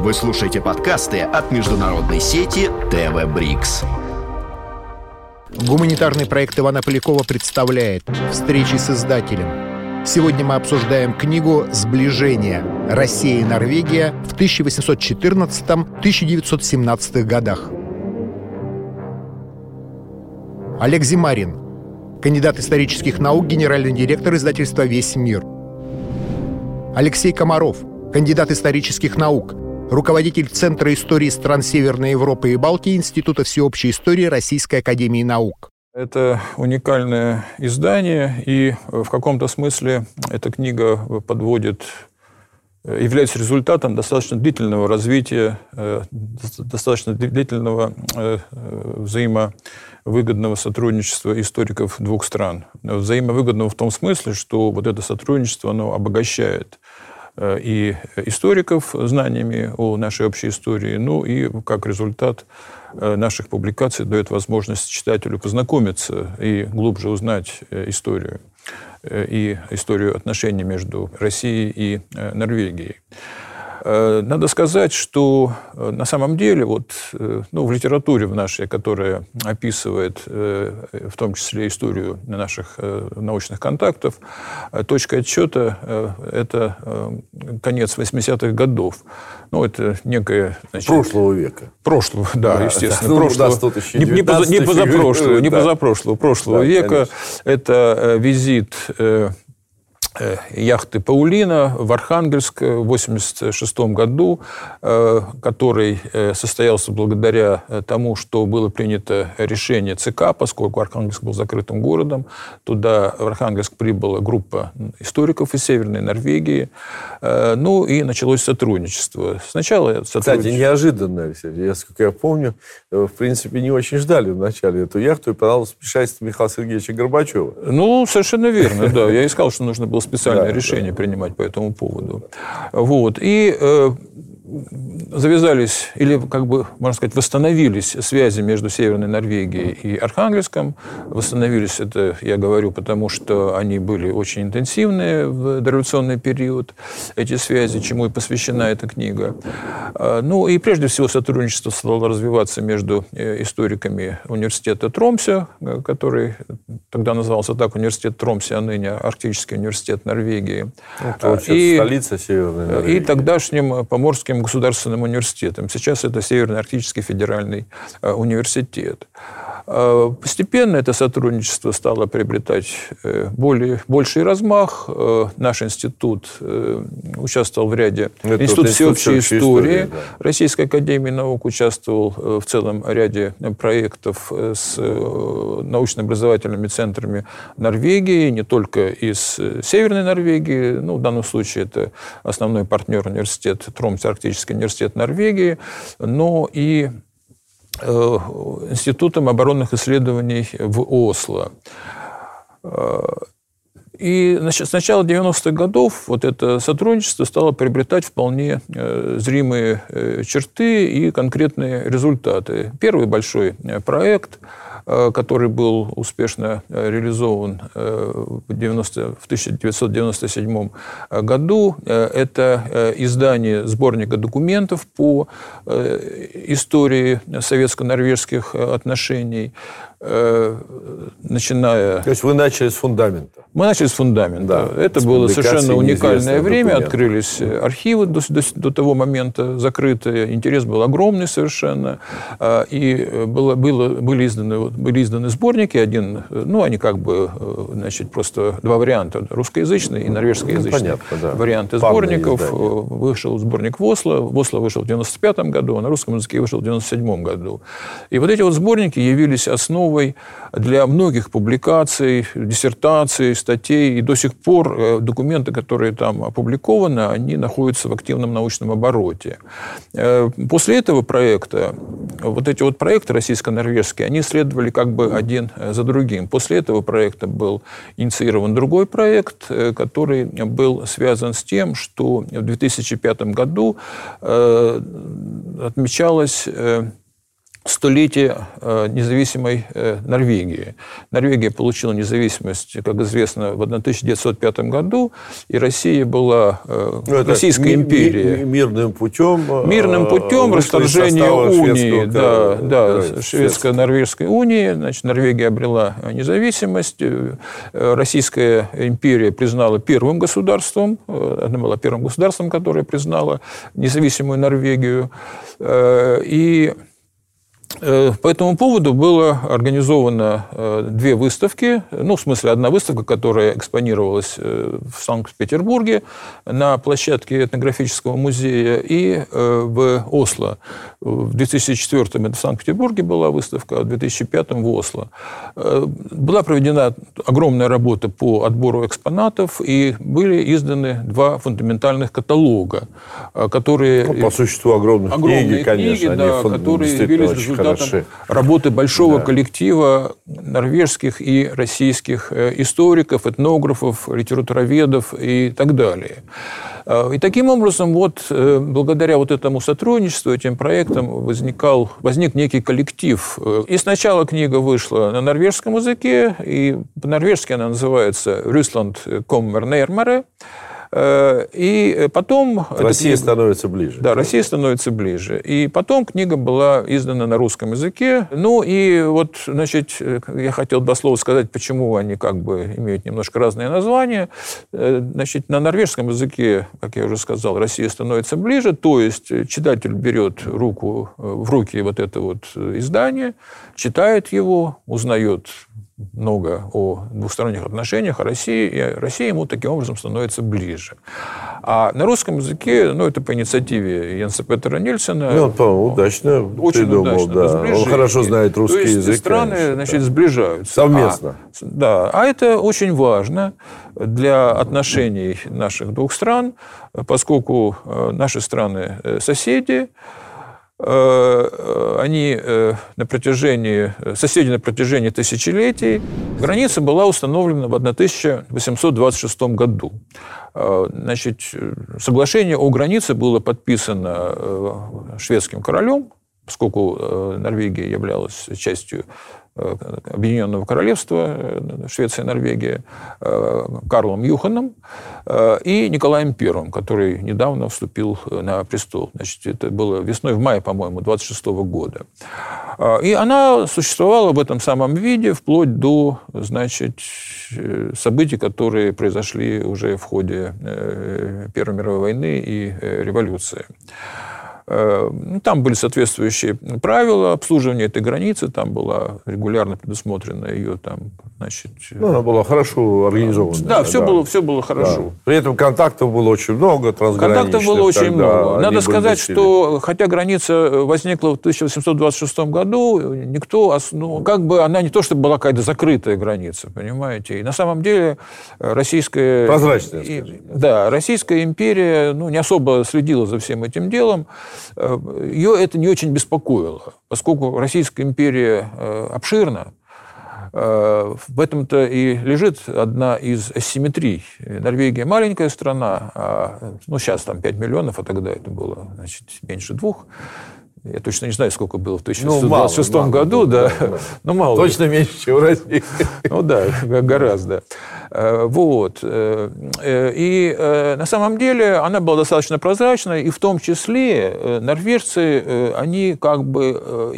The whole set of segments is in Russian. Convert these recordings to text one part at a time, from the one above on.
Вы слушаете подкасты от международной сети ТВ Брикс. Гуманитарный проект Ивана Полякова представляет «Встречи с издателем». Сегодня мы обсуждаем книгу «Сближение. Россия и Норвегия в 1814-1917 годах». Олег Зимарин, кандидат исторических наук, генеральный директор издательства «Весь мир». Алексей Комаров, кандидат исторических наук, руководитель Центра истории стран Северной Европы и Балтии Института всеобщей истории Российской академии наук. Это уникальное издание, и в каком-то смысле эта книга подводит является результатом достаточно длительного развития, э, достаточно длительного э, взаимовыгодного сотрудничества историков двух стран. Взаимовыгодного в том смысле, что вот это сотрудничество оно обогащает Э, и историков знаниями о нашей общей истории, ну и как результат э, наших публикаций дает возможность читателю познакомиться и глубже узнать э, историю и историю отношений между Россией и Норвегией. Э, надо сказать, что э, на самом деле вот, э, ну, в литературе в нашей, которая описывает в том числе историю наших научных контактов, точка отчета – это конец 80-х годов. Ну, это некое... Значит, прошлого века. Прошлого, да, да естественно. Да, прошлого, ну, да, не, не, поза, не позапрошлого, не позапрошлого, прошлого да, века. Конечно. Это визит яхты «Паулина» в Архангельск в 1986 году, э, который э, состоялся благодаря тому, что было принято решение ЦК, поскольку Архангельск был закрытым городом. Туда в Архангельск прибыла группа историков из Северной Норвегии. Ну и началось сотрудничество. Сначала сотрудничество... Кстати, неожиданно, я, сколько я помню, в принципе, не очень ждали вначале эту яхту, и пожалуйста, вмешательство Михаила Сергеевича Горбачева. Ну, совершенно верно, да. Я искал, что нужно было специальное да, решение да. принимать по этому поводу. Вот. И э, завязались, или, как бы, можно сказать, восстановились связи между Северной Норвегией и Архангельском. Восстановились, это я говорю, потому что они были очень интенсивные в дореволюционный период, эти связи, чему и посвящена эта книга. А, ну, и прежде всего сотрудничество стало развиваться между э, историками университета Тромсе, э, который тогда назывался так, университет Тромсе, а ныне Арктический университет Норвегии. Это и, столица Северной Норвегии. И тогдашним поморским Государственным университетом. Сейчас это Северно-Арктический федеральный э, университет. Э, постепенно это сотрудничество стало приобретать э, более, больший размах. Наш институт участвовал в ряде... Это институт вот всеобщей истории. истории да. Российской академии наук участвовал в целом ряде проектов с научно-образовательными центрами Норвегии, не только из Северной Норвегии, ну, в данном случае это основной партнер университет Тромсе Арктический университет Норвегии, но и э, Институтом оборонных исследований в Осло. Э, и значит, с начала 90-х годов вот это сотрудничество стало приобретать вполне э, зримые черты и конкретные результаты. Первый большой проект – Э, который был успешно э, реализован э, в, 90, в 1997 году. Это издание сборника документов по истории советско-норвежских отношений, начиная... То есть вы начали с фундамента? Мы начали с фундамента. Да, Это было совершенно уникальное время. Документ. Открылись архивы до, до, до того момента закрытые. Интерес был огромный совершенно. И было, было, были изданы были изданы сборники, один, ну, они как бы, э, значит, просто два варианта, русскоязычный и норвежскоязычный ну, понятно, да. варианты сборников. Издания. Э, вышел сборник в Осло, в Осло вышел в 95 году, а на русском языке вышел в 97 году. И вот эти вот сборники явились основой для многих публикаций, диссертаций, статей, и до сих пор э, документы, которые там опубликованы, они находятся в активном научном обороте. После этого проекта, вот эти вот проекты российско-норвежские, они исследовали шли как бы один э, за другим. После этого проекта был инициирован другой проект, э, который был связан с тем, что в 2005 году э, отмечалось столетие э, независимой э, Норвегии. Норвегия получила независимость, как известно, в 1905 году, и Россия была э, ну, Российская ми- империя. Мирным путем. Мирным путем расторжения унии, да, да, шведско-норвежской унии. Значит, Норвегия обрела независимость. Российская империя признала первым государством, она была первым государством, которое признало независимую Норвегию. И по этому поводу было организовано э, две выставки. Ну, в смысле, одна выставка, которая экспонировалась э, в Санкт-Петербурге на площадке этнографического музея и в Осло. В 2004 это в Санкт-Петербурге была выставка, а в 2005 в Осло. Была проведена огромная работа по отбору экспонатов, и были изданы два фундаментальных каталога, которые... Ну, по существу огромных огромные книги, конечно. Книги, да, которые явились результатом хороши. работы большого да. коллектива норвежских и российских э, историков, этнографов, литературоведов и так далее. Э, и таким образом, вот, э, благодаря вот этому сотрудничеству, этим проектам, возникал, возник некий коллектив. И сначала книга вышла на норвежском языке, и по-норвежски она называется «Рюсланд kommer närmare», Э, и потом... Россия книга... становится ближе. Да, Россия становится ближе. И потом книга была издана на русском языке. Ну и вот, значит, я хотел два слова сказать, почему они как бы имеют немножко разные названия. Э, значит, на норвежском языке, как я уже сказал, Россия становится ближе, то есть читатель берет руку, э, в руки вот это вот издание, читает его, узнает много о двусторонних отношениях, о России, и Россия ему таким образом становится ближе. А на русском языке, ну, это по инициативе Янса Петера Нильсона. Ну, он, по-моему, удачно очень придумал, удачно, да. Он хорошо знает русский То есть язык. страны, конечно, значит, да. сближаются. Совместно. А, да, а это очень важно для отношений наших двух стран, поскольку э, наши страны э, соседи, они э, на протяжении, соседи на протяжении тысячелетий. Граница была установлена в 1826 году. Э, значит, соглашение о границе было подписано шведским королем, поскольку Норвегия являлась частью Э, Объединенного Королевства, э, Швеция и Норвегия, э, Карлом Юханом и Николаем I, который недавно вступил на престол. Значит, это было весной, в мае, по-моему, 26 года. И она существовала в этом самом виде вплоть до значит, событий, которые произошли уже в ходе Первой мировой войны и революции. Э, ну, там были соответствующие правила обслуживания этой границы, там была регулярно предусмотрена ее там, значит... Ну, она была хорошо организована. Да, все, да. Было, все было хорошо. Да. При этом контактов было очень много, Контактов было очень много. Надо сказать, что хотя граница возникла в 1826 году, никто, ну, как бы она не то, чтобы была какая-то закрытая граница, понимаете, и на самом деле российская... Прозрачная, скажем. Да, Российская империя ну, не особо следила за всем этим делом, Э, ее это не очень беспокоило, поскольку Российская империя э, обширна, э, в этом-то и лежит одна из асимметрий. Норвегия маленькая страна, а, ну, сейчас там 5 миллионов, а тогда это было значит, меньше двух. Я точно не знаю, сколько было в 1926 ну, мало, году, мало, да. да, да. Ну, мало. Точно меньше, чем в России. Ну да, гораздо. Э, вот. Э, э, и на самом деле она была достаточно прозрачной, и в том числе норвежцы, они как бы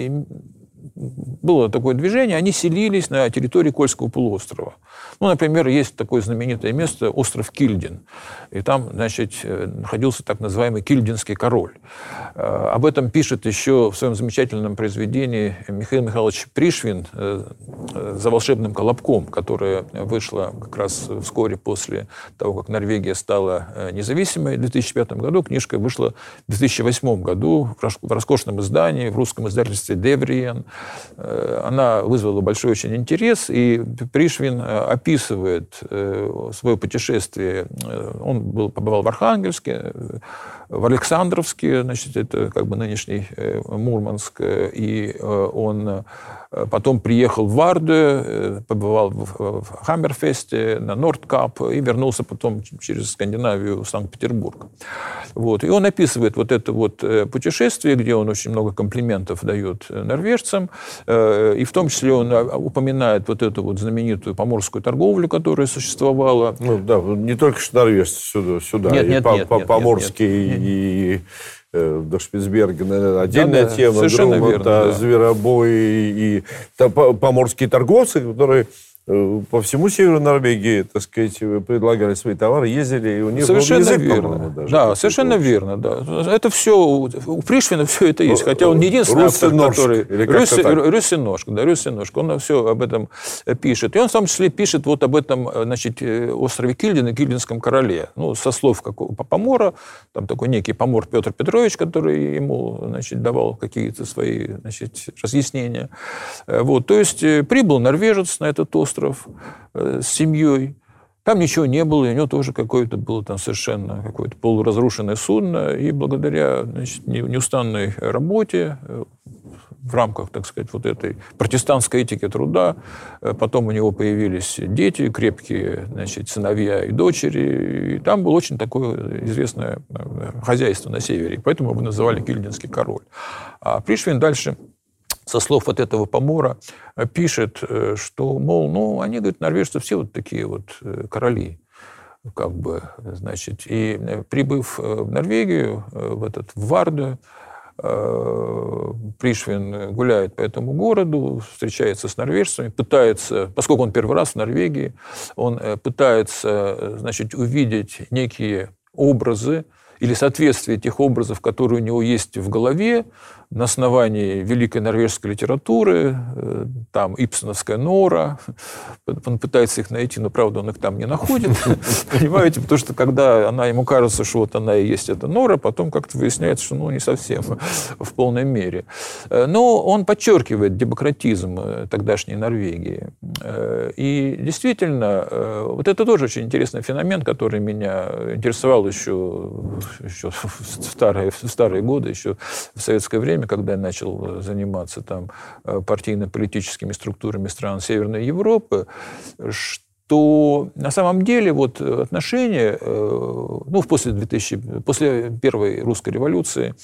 было такое движение, они селились на территории Кольского полуострова. Ну, например, есть такое знаменитое место, остров Кильдин. И там, значит, э, находился так называемый Кильдинский король. Э, об этом пишет еще в своем замечательном произведении Михаил Михайлович Пришвин э, «За волшебным колобком», которое вышло как раз вскоре после того, как Норвегия стала независимой в 2005 году. Книжка вышла в 2008 году в роскошном издании, в русском издательстве «Девриен». Она вызвала большой очень интерес, и Пришвин описывает описывает э, свое путешествие. Э, он был, побывал в Архангельске, э, в Александровске, значит, это как бы нынешний Мурманск, и он Потом приехал в Варду, побывал в Хаммерфесте, на Нордкап и вернулся потом через Скандинавию в Санкт-Петербург. Вот. И он описывает вот это вот путешествие, где он очень много комплиментов дает норвежцам, и в том числе он упоминает вот эту вот знаменитую поморскую торговлю, которая существовала. Ну да, не только что норвежцы сюда, сюда нет, и нет, по, нет, по, нет, поморские нет, нет. и э, до Шпицбергена отдельная Да, да, тема, Грумот, верно, а, да. Зверобой и по- поморские торговцы, которые э, по всему северу Норвегии, так сказать, предлагали свои товары, ездили, и у них Совершенно язык, верно. даже да, совершенно общий. верно. Да. Это все у Пришвина все это есть. Хотя он не единственный автор, Русиношк, который. Рюсиношк, да, Рюсиношк. Он все об этом э, пишет. И он в том числе пишет вот об этом, э, значит, э, острове Кильдин и Кильдинском короле. Ну, со слов какого помора, там такой некий помор Петр Петрович, который ему, значит, давал какие-то свои, значит, разъяснения. Э, Вот, то есть э, прибыл норвежец на этот остров э, с семьей. Там ничего не было, и у него тоже какое-то было там совершенно какое-то полуразрушенное судно, и благодаря значит, не- неустанной работе э, в рамках, так сказать, вот этой протестантской этики труда, э, потом у него появились дети, крепкие, значит, сыновья и дочери, и там было очень такое известное хозяйство на севере, поэтому его называли Кильдинский король. А Пришвин дальше со слов вот этого помора э, пишет, э, что, мол, ну, они, говорят, норвежцы все вот такие вот э, короли, как бы, значит. И прибыв в Норвегию, в этот в Варду, Пришвин гуляет по этому городу, встречается с норвежцами, пытается, поскольку он первый раз в Норвегии, он пытается, значит, увидеть некие образы или соответствие тех образов, которые у него есть в голове, на основании великой норвежской литературы, э, там Ипсоновская нора, он пытается их найти, но, правда, он их там не находит, понимаете, потому что когда она, ему кажется, что вот она и есть эта нора, потом как-то выясняется, что ну, не совсем в полной мере. Э, Но он подчеркивает демократизм э, тогдашней Норвегии. И действительно, вот это тоже очень интересный феномен, который меня интересовал еще, еще в старые, в старые годы, еще в советское время, когда я начал э, заниматься там э, партийно-политическими структурами стран Северной Европы, что на самом деле вот отношения, э, ну, после, 2000, после первой русской революции,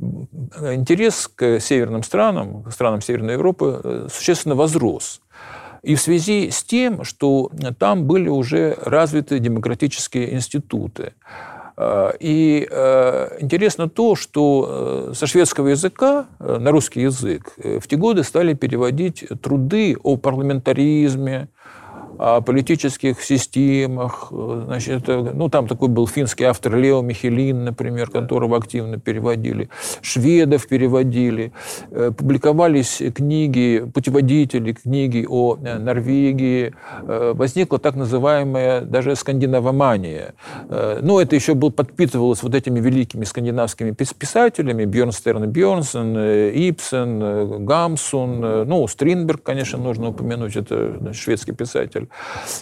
интерес к северным странам, к странам Северной Европы существенно возрос. И в связи с тем, что там были уже развиты демократические институты. Э, И э, интересно то, что э, со шведского языка на русский язык в те годы стали переводить труды о парламентаризме, о политических системах. Э, Значит, это, ну, там такой был финский автор Лео Михелин, например, которого активно переводили. Шведов переводили. Э, Публиковались книги, путеводители, книги о э, Норвегии. Э, Возникла так называемая даже скандинавомания. Э, Ну, это еще был, подпитывалось вот этими великими скандинавскими пис- писателями. Бьернстерн э, Ипсен, э, Гамсун. э, Ну, Стринберг, конечно, нужно упомянуть, это шведский писатель.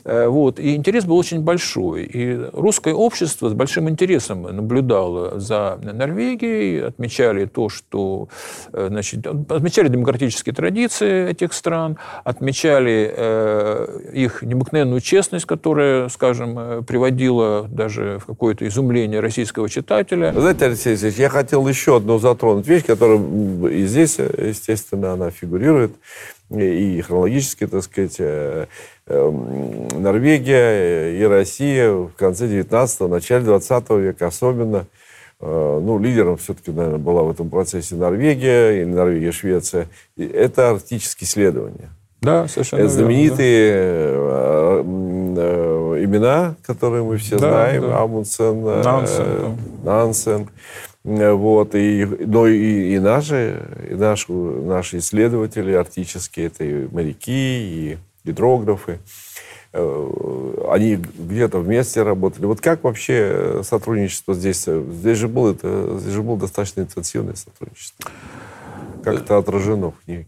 Э, Вот. И интерес был очень большой. И русское общество с большим интересом наблюдало за Норвегией, отмечали то, что... э, Значит, отмечали демократические традиции этих стран, отмечали э, их необыкновенную честность, которая, скажем, приводила даже в какое-то изумление российского читателя. Знаете, Алексей Алексеевич, я хотел еще одну затронуть вещь, которая и здесь, естественно, она фигурирует, и хронологически, так сказать, э, э, м, Норвегия и Россия в конце 19-го, начале 20 века особенно, э, ну, лидером все-таки, наверное, была в этом процессе Норвегия, или Норвегия, Швеция. Это арктические исследования. Да, совершенно Это верно, знаменитые э, м, э, имена, которые мы все Да, знаем. да. Амундсен, э, Нансен, Нансен. Э, Вот, и, но и, и наши, и наши, наши исследователи арктические, это и моряки, и гидрографы. Э, Они где-то вместе работали. Вот как вообще сотрудничество здесь? Здесь же было, это, здесь же было достаточно интенсивное сотрудничество. Как это отражено в книге?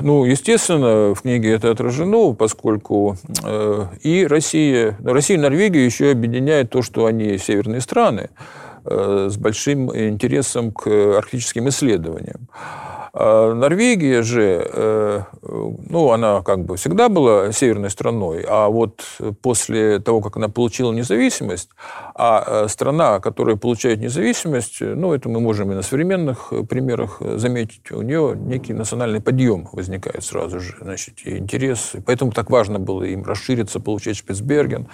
Ну, естественно, в книге это отражено, поскольку э, и Россия, ну, Россия и Норвегия еще объединяет то, что они северные страны с большим интересом к арктическим исследованиям. А Норвегия же, э, ну, она как бы всегда была северной страной, а вот после того, как она получила независимость, а страна, которая получает независимость, ну, это мы можем и на современных примерах заметить, у нее некий национальный подъем возникает сразу же, значит, и интерес. Поэтому так важно было им расшириться, получить Шпицберген.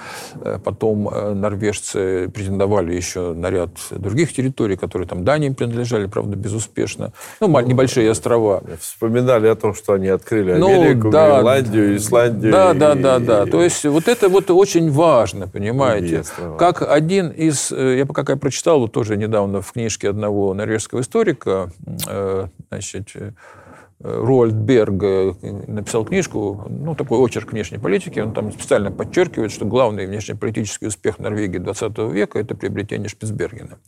Потом норвежцы претендовали еще на ряд других территорий, которые там Дании принадлежали, правда, безуспешно. Ну, небольшие острова. Вспоминали о том, что они открыли ну, Америку, ну, да, Гренландию, Исландию. Да, и, да, да, да. И... То есть вот это вот очень важно, понимаете. Как один из... Э, я пока я прочитал вот тоже недавно в книжке одного норвежского историка, э, значит, Роальд Берг э, написал книжку, ну, такой очерк внешней политики. Он там специально подчеркивает, что главный внешнеполитический успех Норвегии 20 века – это приобретение Шпицбергена.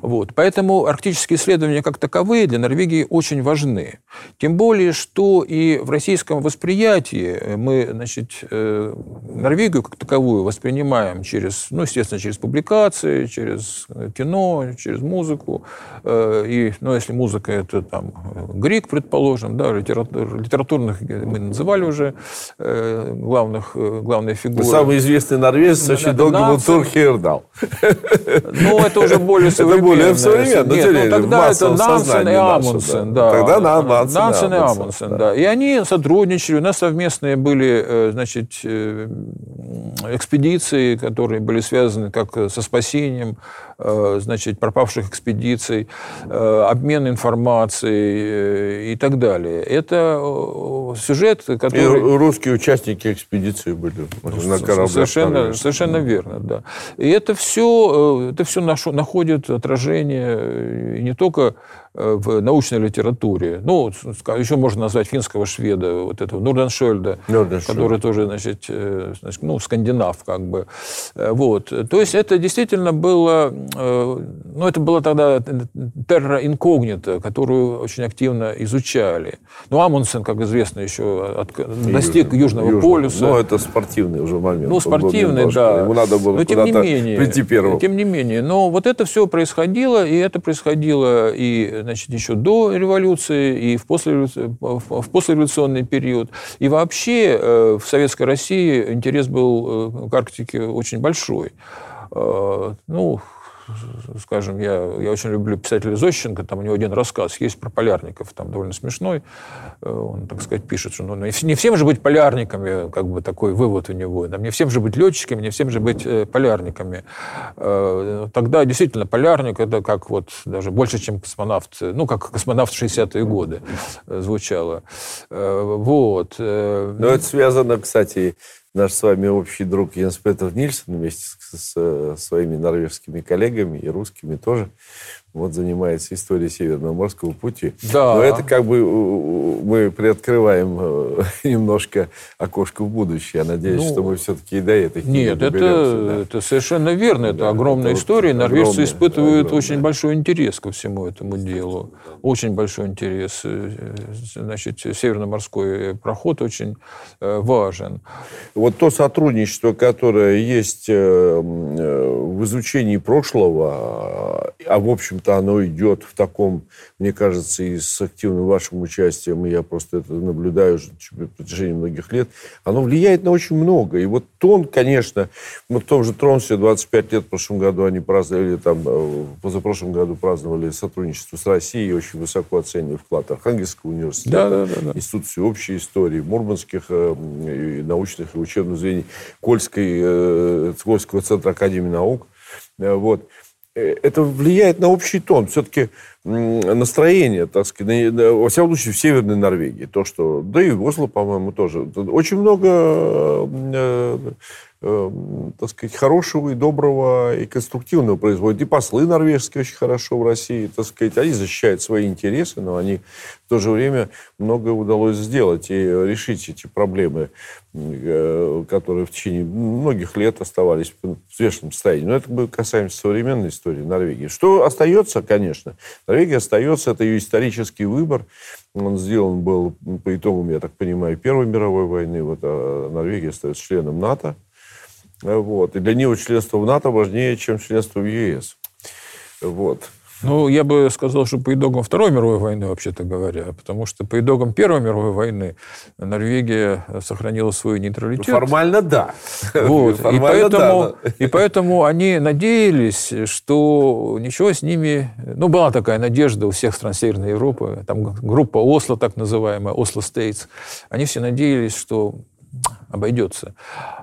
Вот. Поэтому арктические исследования как таковые для Норвегии очень важны. Тем более, что и в российском восприятии мы, значит, э, Норвегию как таковую воспринимаем через, ну, естественно, через публикации, через кино, через музыку. Э, и, ну, если музыка – это там Грик, предположим, скажем, да, литератур, литературных мы называли уже э, главных, э, главные фигуры. Самый известный норвежец очень долго был Тур Хейердал. Ну, это уже более современно. Это более современно. Нет, ну, тогда это Нансен и Амундсен. Да. Тогда Нансен, Нансен и Амундсен. Да. И они сотрудничали. У нас совместные были, э, значит, экспедиции, которые были связаны как со спасением Э, значит, пропавших экспедиций, э, обмен информацией э, и так далее. Это сюжет, который... И русские участники экспедиции были на кораблях. Совершенно, совершенно верно, да. И это все, это все находит отражение не только Э, в научной литературе. Ну, еще можно назвать финского шведа, вот этого Нурденшольда, который тоже, значит, э, значит, ну, скандинав, как бы. Э, вот. То есть это действительно было, ну, это было тогда терра инкогнита, которую очень активно изучали. Ну, Амундсен, как известно, еще от, достиг Южного, Южного полюса. Ну, это спортивный уже момент. Ну, спортивный, да. Ему надо было но, тем не менее, прийти первым. Тем не менее. Но вот это все происходило, и это происходило и значит, еще до революции и в, послереволюционный, в послереволюционный период. И вообще э, в Советской России интерес был э, к Арктике очень большой. Э, ну, скажем, я, я очень люблю писателя Зощенко, там у него один рассказ есть про полярников, там довольно смешной. Э, он, так сказать, пишет, что ну, ну не всем же быть полярниками, как бы такой вывод у него. Да, не всем же быть летчиками, не всем же быть э, полярниками. Э, тогда действительно полярник это как вот даже больше, чем космонавт, ну, как космонавт в 60-е годы звучало. Вот. Но это связано, кстати, наш с вами общий друг Йенс Петер Нильсон вместе с, с э, своими норвежскими коллегами и русскими тоже вот занимается историей Северного морского пути. Да. Но это как бы мы приоткрываем э, немножко окошко в будущее. Я надеюсь, ну, что мы все-таки и до этой Нет, это, да. это совершенно верно. Это да, огромная это история. Норвежцы огромная, испытывают огромная. очень большой интерес ко всему этому делу. Очень большой интерес. Э, значит, Северно-морской проход очень э, важен. Вот то сотрудничество, которое есть в изучении прошлого, а в общем общем-то, оно идет в таком, мне кажется, и с активным вашим участием, и я просто это наблюдаю уже на протяжении многих лет, оно влияет на очень много. И вот тон, конечно, мы в том же Тронсе 25 лет в прошлом году они праздновали, там, э, позапрошлом году праздновали сотрудничество с Россией, и очень высоко оценивали вклад Архангельского университета, да, да, да, да. Института всеобщей истории, Мурманских э, и научных и учебных звеньев, Кольской, э, Кольского центра Академии наук. Э, вот. Э, это влияет на общий тон. Все-таки настроение, так сказать, во всяком случае, в Северной Норвегии. То, что... Да и в Осло, по-моему, тоже. Очень много э, э, так сказать, хорошего и доброго и конструктивного производят. И послы норвежские очень хорошо в России, так сказать, они защищают свои интересы, но они в то же время многое удалось сделать и решить эти проблемы, э, которые в течение многих лет оставались в взвешенном состоянии. Но это касаемся современной истории Норвегии. Что остается, конечно, Норвегия остается, это ее исторический выбор, он сделан был по итогам, я так понимаю, Первой мировой войны. Вот, а Норвегия остается членом НАТО. Вот. И для него членство в НАТО важнее, чем членство в ЕС. Вот. Ну, я бы сказал, что по итогам Второй мировой войны, вообще-то говоря, потому что по итогам Первой мировой войны Норвегия сохранила свой нейтралитет. Ну, формально да. Вот. Формально, и, поэтому, да. и поэтому они надеялись, что ничего с ними... Ну, была такая надежда у всех стран Северной Европы, там группа Осло, так называемая, Осло Стейтс, они все надеялись, что обойдется.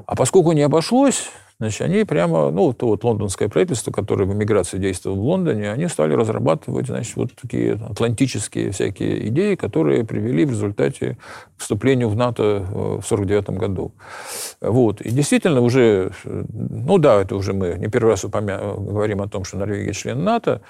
А поскольку не обошлось, Значит, они прямо, ну, то вот лондонское правительство, которое в эмиграции действовало в Лондоне, они стали разрабатывать, значит, вот такие атлантические всякие идеи, которые привели в результате к вступлению в НАТО э, в 1949 году. Вот. И действительно уже, ну да, это уже мы не первый раз упомя... говорим о том, что Норвегия член НАТО,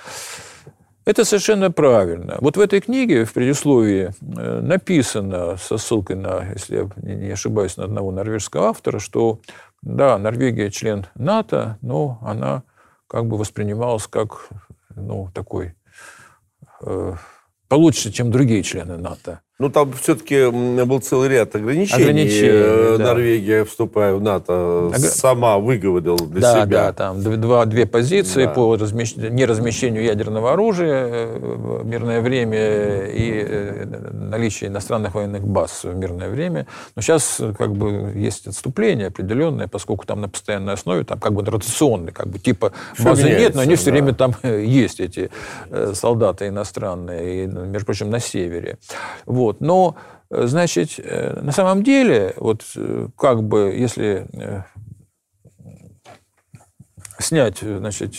это совершенно правильно. Вот в этой книге, в предисловии, э, написано со ссылкой на, если я не ошибаюсь, на одного норвежского автора, что да, Норвегия член НАТО, но она как бы воспринималась как ну, такой э, получше, чем другие члены НАТО. Ну, там все-таки был целый ряд ограничений. ограничений э, да. Норвегия, вступая в НАТО, Ог... сама выговорила для да, себя. Да, там два, две позиции да. по размещ... неразмещению ядерного оружия э, в мирное время и э, наличие иностранных военных баз в мирное время. Но сейчас как бы есть отступление определенное, поскольку там на постоянной основе, там как бы ротационный, как бы типа базы нет, но они все да. время там есть, эти солдаты иностранные, и, между прочим, на севере. Вот. Вот. Но, э, значит, э, на самом деле, вот э, как бы, если снять, значит,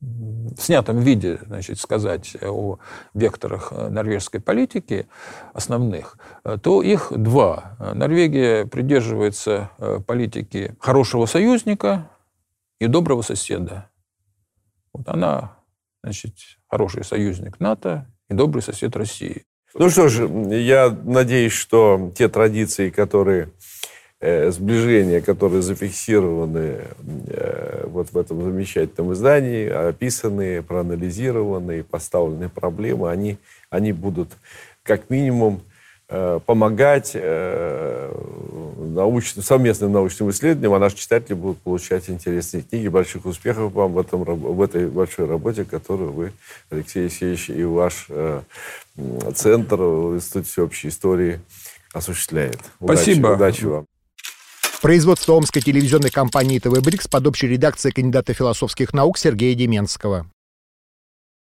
в снятом виде, значит, сказать о векторах норвежской политики основных, то их два. Норвегия придерживается политики хорошего союзника и доброго соседа. Вот она, значит, хороший союзник НАТО и добрый сосед России. Ну что ж, я надеюсь, что те традиции, которые э, сближения, которые зафиксированы э, вот в этом замечательном издании, описаны, проанализированы, поставлены проблемы, они, они будут как минимум помогать э, научным, совместным научным исследованиям, а наши читатели будут получать интересные книги. Больших успехов вам в, этом, в этой большой работе, которую вы, Алексей Алексеевич, и ваш э, центр Институт всеобщей истории осуществляет. Спасибо. Удачи, удачи вам. Производство Омской телевизионной компании ТВ «Брикс» под общей редакцией кандидата философских наук Сергея Деменского.